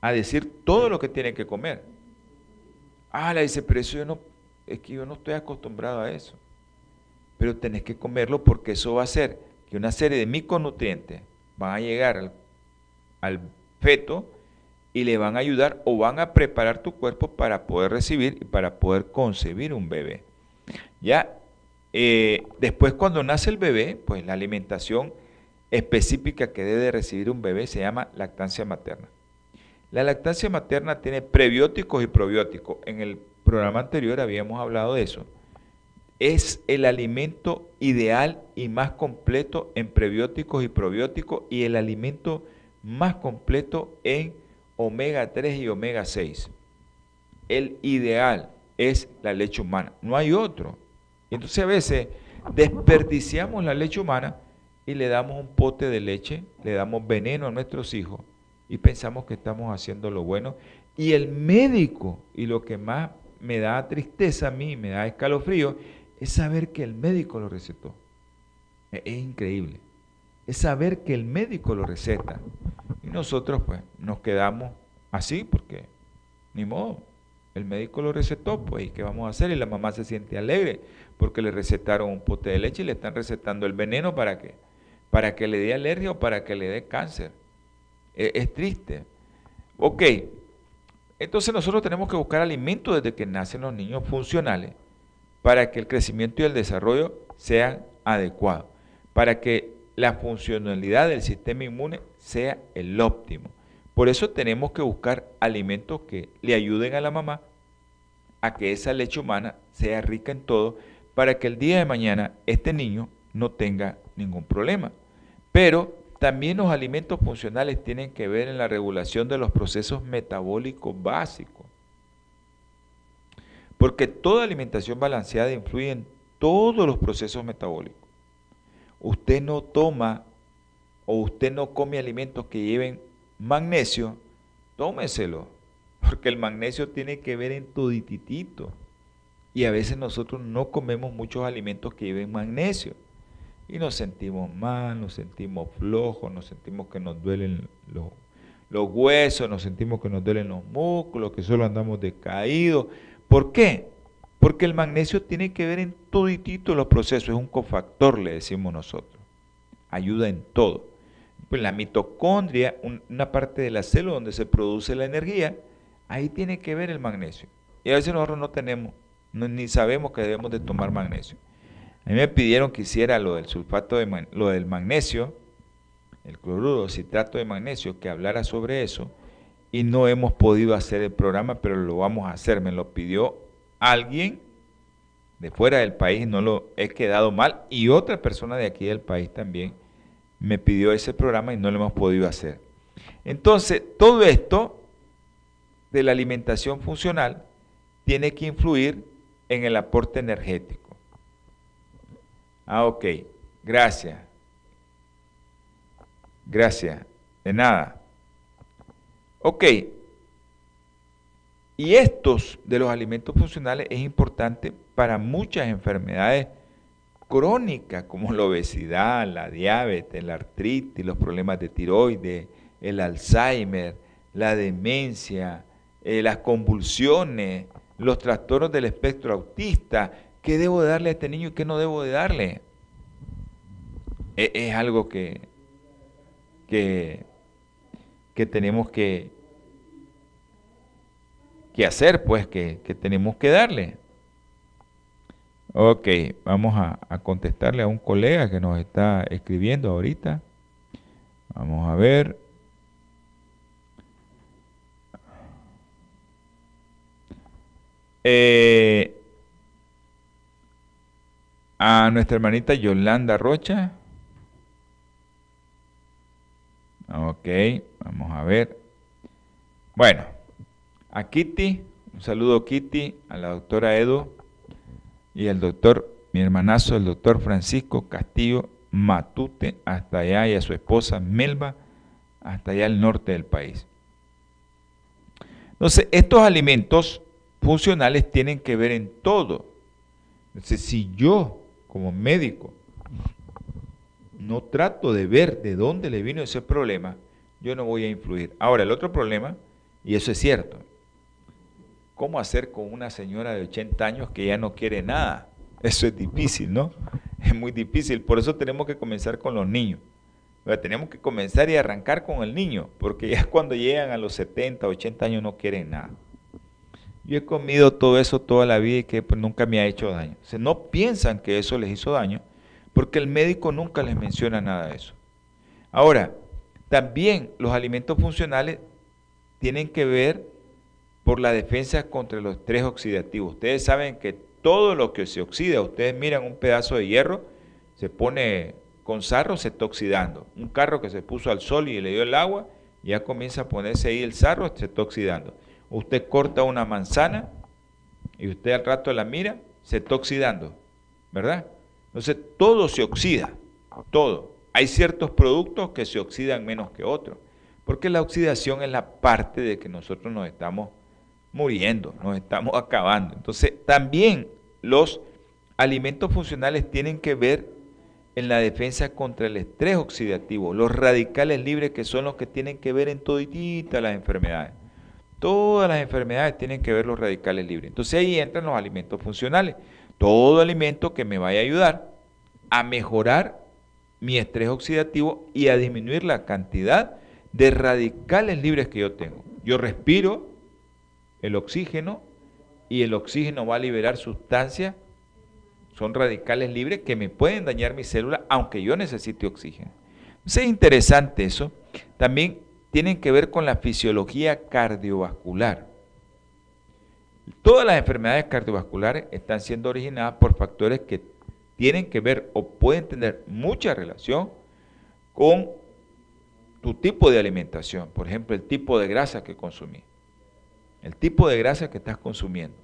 a decir todo lo que tienen que comer. Ah, le dice, pero eso yo no, es que yo no estoy acostumbrado a eso pero tenés que comerlo porque eso va a hacer que una serie de micronutrientes van a llegar al, feto y le van a ayudar o van a preparar tu cuerpo para poder recibir y para poder concebir un bebé. Ya eh, después cuando nace el bebé, pues la alimentación específica que debe recibir un bebé se llama lactancia materna. La lactancia materna tiene prebióticos y probióticos. En el programa anterior habíamos hablado de eso. Es el alimento ideal y más completo en prebióticos y probióticos y el alimento más completo en omega 3 y omega 6. El ideal es la leche humana, no hay otro. Entonces a veces desperdiciamos la leche humana y le damos un pote de leche, le damos veneno a nuestros hijos y pensamos que estamos haciendo lo bueno. Y el médico, y lo que más me da tristeza a mí, me da escalofrío, es saber que el médico lo recetó. E-, es, increíble. Es saber que el médico lo receta. Y nosotros pues nos quedamos así porque ni modo. El médico lo recetó, pues, ¿y qué vamos a hacer? Y la mamá se siente alegre porque le recetaron un pote de leche y le están recetando el veneno para que, para que le dé alergia o para que le dé cáncer. Es, es triste. Ok, entonces nosotros tenemos que buscar alimentos desde que nacen los niños funcionales para que el crecimiento y el desarrollo sean adecuados, para que la funcionalidad del sistema inmune sea el óptimo. Por eso tenemos que buscar alimentos que le ayuden a la mamá a que esa leche humana sea rica en todo para que el día de mañana este niño no tenga ningún problema. Pero también los alimentos funcionales tienen que ver en la regulación de los procesos metabólicos básicos. Porque toda alimentación balanceada influye en todos los procesos metabólicos. Usted no toma o usted no come alimentos que lleven magnesio, tómeselo, porque el magnesio tiene que ver en todititito. Y a veces nosotros no comemos muchos alimentos que lleven magnesio. Y nos sentimos mal, nos sentimos flojos, nos sentimos que nos duelen los, los huesos, nos sentimos que nos duelen los músculos, que solo andamos decaídos. ¿Por qué? Porque el magnesio tiene que ver en toditito los procesos, es un cofactor, le decimos nosotros. Ayuda en todo. Pues la mitocondria, una parte de la célula donde se produce la energía, ahí tiene que ver el magnesio. Y a veces nosotros no tenemos, ni sabemos que debemos de tomar magnesio. A mí me pidieron que hiciera lo del sulfato de lo del magnesio, el cloruro, citrato de magnesio, que hablara sobre eso, y no hemos podido hacer el programa, pero lo vamos a hacer. Me lo pidió alguien de fuera del país, no lo he quedado mal, y otra persona de aquí del país también me pidió ese programa y no lo hemos podido hacer. Entonces, todo esto de la alimentación funcional tiene que influir en el aporte energético. Ah, ok. Gracias. Gracias. De nada. Ok. Y estos de los alimentos funcionales es importante para muchas enfermedades crónica como la obesidad, la diabetes, la artritis, los problemas de tiroides, el Alzheimer, la demencia, eh, las convulsiones, los trastornos del espectro autista. ¿Qué debo de darle a este niño y qué no debo de darle? E, es, algo que, que, que tenemos que, que hacer, pues, que, que tenemos que darle. Ok, vamos a, contestarle a un colega que nos está escribiendo ahorita. Vamos a ver. Eh, a nuestra hermanita Yolanda Rocha. Ok, vamos a ver. Bueno, a Kitty, un saludo Kitty, a la doctora Edu, y el doctor, mi hermanazo, el doctor Francisco Castillo Matute, hasta allá, y a su esposa Melba, hasta allá al norte del país. Entonces, estos alimentos funcionales tienen que ver en todo. Entonces, si yo, como médico, no trato de ver de dónde le vino ese problema, yo no voy a influir. Ahora, el otro problema, y eso es cierto, ¿Cómo hacer con una señora de 80 años que ya no quiere nada? Eso es difícil, ¿no? Es muy difícil. Por eso tenemos que comenzar con los niños. tenemos que comenzar y arrancar con el niño, porque ya cuando llegan a los 70, 80 años no quieren nada. Yo he comido todo eso toda la vida y que pues, nunca me ha hecho daño. O no piensan que eso les hizo daño, porque el médico nunca les menciona nada de eso. Ahora, también los alimentos funcionales tienen que ver por la defensa contra los estrés oxidativos. Ustedes saben que todo lo que se oxida, ustedes miran un pedazo de hierro, se pone con sarro, se está oxidando. Un carro que se puso al sol y le dio el agua, ya comienza a ponerse ahí el sarro, se está oxidando. Usted corta una manzana y usted al rato la mira, se está oxidando, ¿verdad? Entonces todo se oxida, todo. Hay ciertos productos que se oxidan menos que otros, porque la oxidación es la parte de que nosotros nos estamos muriendo, nos estamos acabando. Entonces también los alimentos funcionales tienen que ver en la defensa contra el estrés oxidativo, los radicales libres que son los que tienen que ver en toditita las enfermedades. Todas las enfermedades tienen que ver los radicales libres. Entonces ahí entran los alimentos funcionales. Todo alimento que me vaya a ayudar a mejorar mi estrés oxidativo y a disminuir la cantidad de radicales libres que yo tengo. Yo respiro el oxígeno y el oxígeno va a liberar sustancias, son radicales libres que me pueden dañar mi célula aunque yo necesite oxígeno. es interesante eso. También tienen que ver con la fisiología cardiovascular. Todas las enfermedades cardiovasculares están siendo originadas por factores que tienen que ver o pueden tener mucha relación con tu tipo de alimentación. Por ejemplo, el tipo de grasa que consumís, el tipo de grasa que estás consumiendo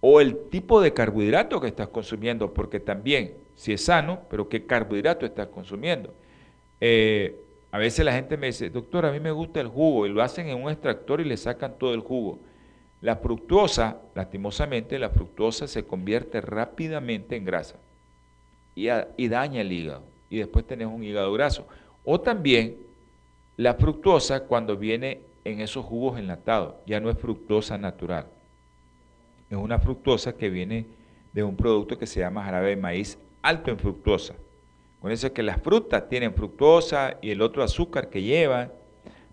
o el tipo de carbohidrato que estás consumiendo, porque también, si es sano, pero qué carbohidrato estás consumiendo. Eh, a veces la gente me dice, doctor, a mí me gusta el jugo y lo hacen en un extractor y le sacan todo el jugo. La fructosa, lastimosamente, la fructosa se convierte rápidamente en grasa y, daña el hígado. Y después tenés un hígado graso. O también la fructosa cuando viene en esos jugos enlatados, ya no es fructosa natural. Es una fructosa que viene de un producto que se llama jarabe de maíz alto en fructosa. Con eso es que las frutas tienen fructosa y el otro azúcar que llevan,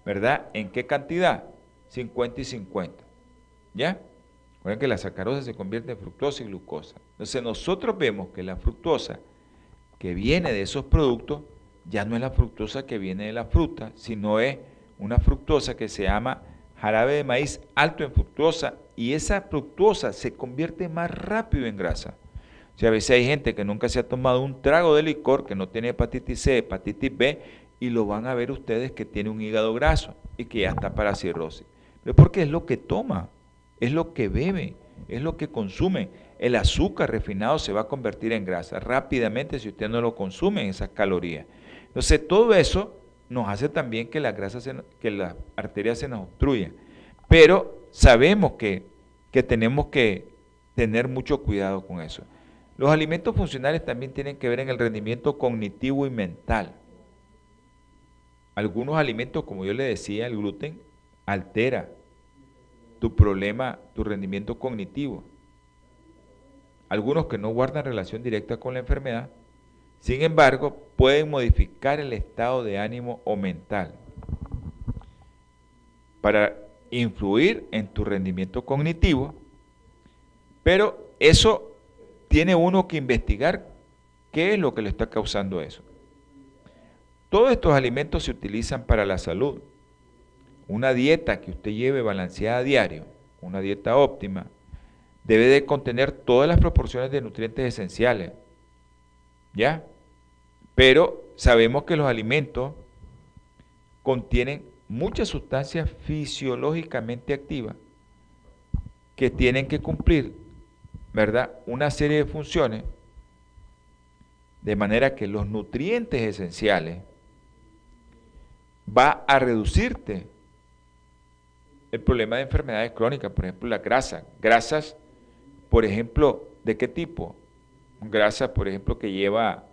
¿verdad? ¿En qué cantidad? 50 y 50. ¿Ya? Recuerden que la sacarosa se convierte en fructosa y glucosa. Entonces nosotros vemos que la fructosa que viene de esos productos ya no es la fructosa que viene de la fruta, sino es una fructosa que se llama jarabe de maíz alto en fructosa y esa fructosa se convierte más rápido en grasa. O sea, a veces hay gente que nunca se ha tomado un trago de licor, que no tiene hepatitis C, hepatitis B, y lo van a ver ustedes que tiene un hígado graso y que ya está para cirrosis. Pero porque es lo que toma, es lo que bebe, es lo que consume. El azúcar refinado se va a convertir en grasa rápidamente si usted no lo consume en esas calorías. Entonces, todo eso nos hace también que las grasas, que las arterias se nos obstruyan. Pero sabemos que, que tenemos que tener mucho cuidado con eso. Los alimentos funcionales también tienen que ver en el rendimiento cognitivo y mental. Algunos alimentos, como yo le decía, el gluten altera tu problema, tu rendimiento cognitivo. Algunos que no guardan relación directa con la enfermedad, sin embargo, pueden modificar el estado de ánimo o mental para influir en tu rendimiento cognitivo, pero eso tiene uno que investigar qué es lo que le está causando eso. Todos estos alimentos se utilizan para la salud. Una dieta que usted lleve balanceada a diario, una dieta óptima, debe de contener todas las proporciones de nutrientes esenciales. ¿Ya? Pero sabemos que los alimentos contienen muchas sustancias fisiológicamente activas que tienen que cumplir ¿verdad? Una serie de funciones de manera que los nutrientes esenciales va a reducirte el problema de enfermedades crónicas, por ejemplo, la grasa. Grasas, por ejemplo, ¿de qué tipo? Grasa, por ejemplo, que lleva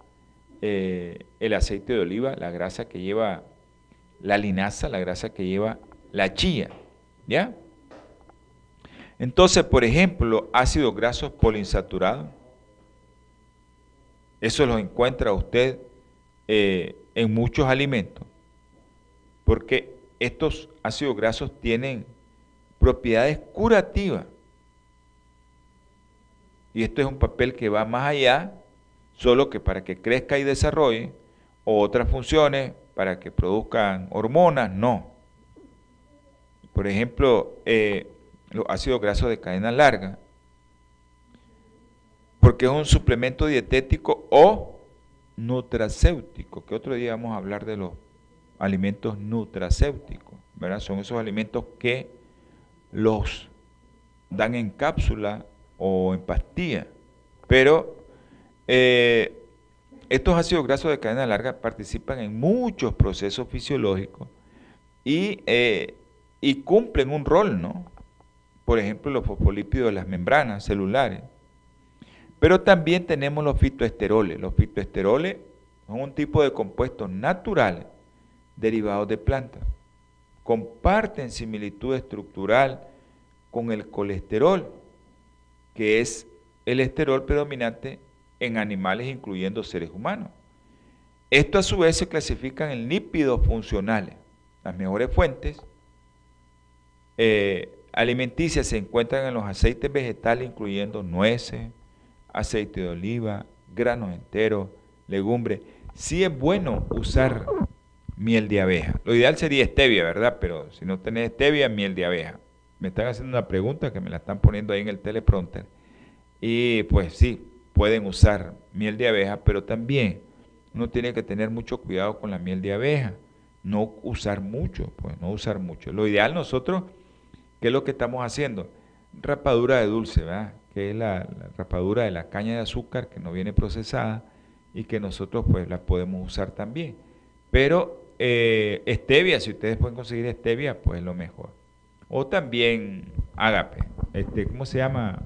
eh, el aceite de oliva, la grasa que lleva la linaza, la grasa que lleva la chía, ¿ya? Entonces, por ejemplo, ácidos grasos poliinsaturados, eso lo encuentra usted eh, en muchos alimentos, porque estos ácidos grasos tienen propiedades curativas. Y esto es un papel que va más allá, solo que para que crezca y desarrolle, o otras funciones para que produzcan hormonas, no. Por ejemplo, eh, los ácidos grasos de cadena larga, porque es un suplemento dietético o nutracéutico, que otro día vamos a hablar de los alimentos nutracéuticos, ¿verdad? Son esos alimentos que los dan en cápsula o en pastilla, pero eh, estos ácidos grasos de cadena larga participan en muchos procesos fisiológicos y, eh, y cumplen un rol, ¿no? Por ejemplo, los fosfolípidos de las membranas celulares. Pero también tenemos los fitoesteroles. Los fitoesteroles son un tipo de compuestos naturales derivados de plantas. Comparten similitud estructural con el colesterol, que es el esterol predominante en animales incluyendo seres humanos. Esto a su vez se clasifican en lípidos funcionales. Las mejores fuentes eh, alimenticias se encuentran en los aceites vegetales incluyendo nueces, aceite de oliva, granos enteros, legumbres. Sí es bueno usar miel de abeja. Lo ideal sería stevia, ¿verdad? Pero si no tenés stevia, miel de abeja. Me están haciendo una pregunta que me la están poniendo ahí en el teleprompter. Y pues sí, pueden usar miel de abeja, pero también uno tiene que tener mucho cuidado con la miel de abeja. No usar mucho, pues no usar mucho. Lo ideal nosotros, ¿qué es lo que estamos haciendo? Rapadura de dulce, ¿verdad? Que es la, rapadura de la caña de azúcar que no viene procesada y que nosotros pues la podemos usar también. Pero eh, stevia, si ustedes pueden conseguir stevia, pues es lo mejor. O también ágape, este, ¿cómo se llama?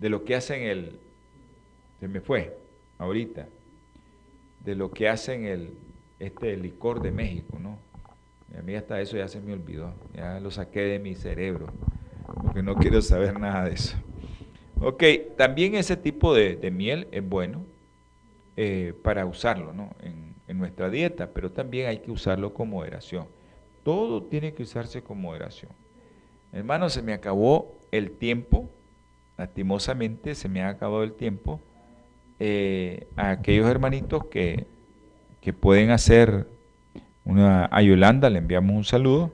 De lo que hacen el, se me fue ahorita, de lo que hacen el, este licor de México, ¿no? A mí hasta eso ya se me olvidó, ya lo saqué de mi cerebro, porque no quiero saber nada de eso. Ok, también ese tipo de, miel es bueno eh, para usarlo ¿no? en, en nuestra dieta, pero también hay que usarlo con moderación. Todo tiene que usarse con moderación. Hermano, se me acabó el tiempo, lastimosamente se me ha acabado el tiempo. Eh, a aquellos hermanitos que, que pueden hacer una, a Yolanda le enviamos un saludo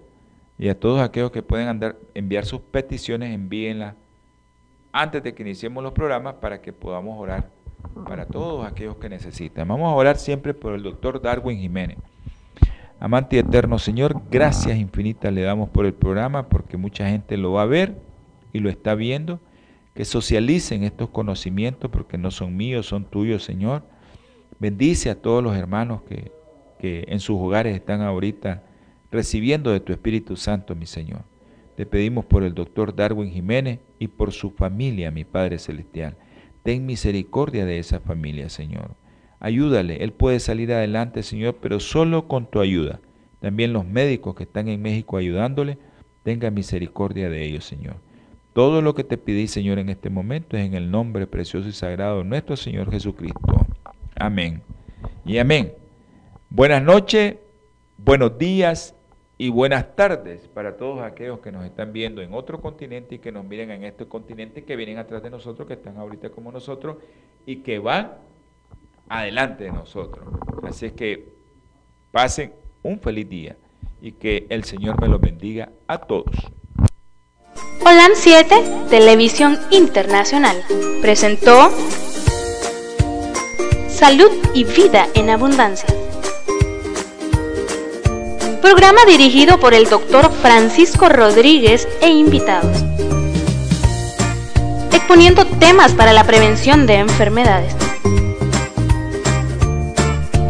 y a todos aquellos que pueden andar, enviar sus peticiones, envíenlas antes de que iniciemos los programas para que podamos orar para todos aquellos que necesitan. Vamos a orar siempre por el doctor Darwin Jiménez. Amante eterno Señor, gracias infinitas le damos por el programa porque mucha gente lo va a ver y lo está viendo que socialicen estos conocimientos porque no son míos, son tuyos, Señor. Bendice a todos los hermanos que, que en sus hogares están ahorita recibiendo de tu Espíritu Santo, mi Señor. Te pedimos por el doctor Darwin Jiménez y por su familia, mi Padre Celestial. Ten misericordia de esa familia, Señor. Ayúdale, él puede salir adelante, Señor, pero solo con tu ayuda. También los médicos que están en México ayudándole, tenga misericordia de ellos, Señor. Todo lo que te pedí, Señor, en este momento es en el nombre precioso y sagrado de nuestro Señor Jesucristo. Amén. Y amén. Buenas noches, buenos días y buenas tardes para todos aquellos que nos están viendo en otro continente y que nos miren en este continente, que vienen atrás de nosotros, que están ahorita como nosotros y que van adelante de nosotros. Así es que pasen un feliz día y que el Señor me los bendiga a todos. Holan 7, Televisión Internacional, presentó Salud y Vida en Abundancia. Programa dirigido por el doctor Francisco Rodríguez e invitados. Exponiendo temas para la prevención de enfermedades.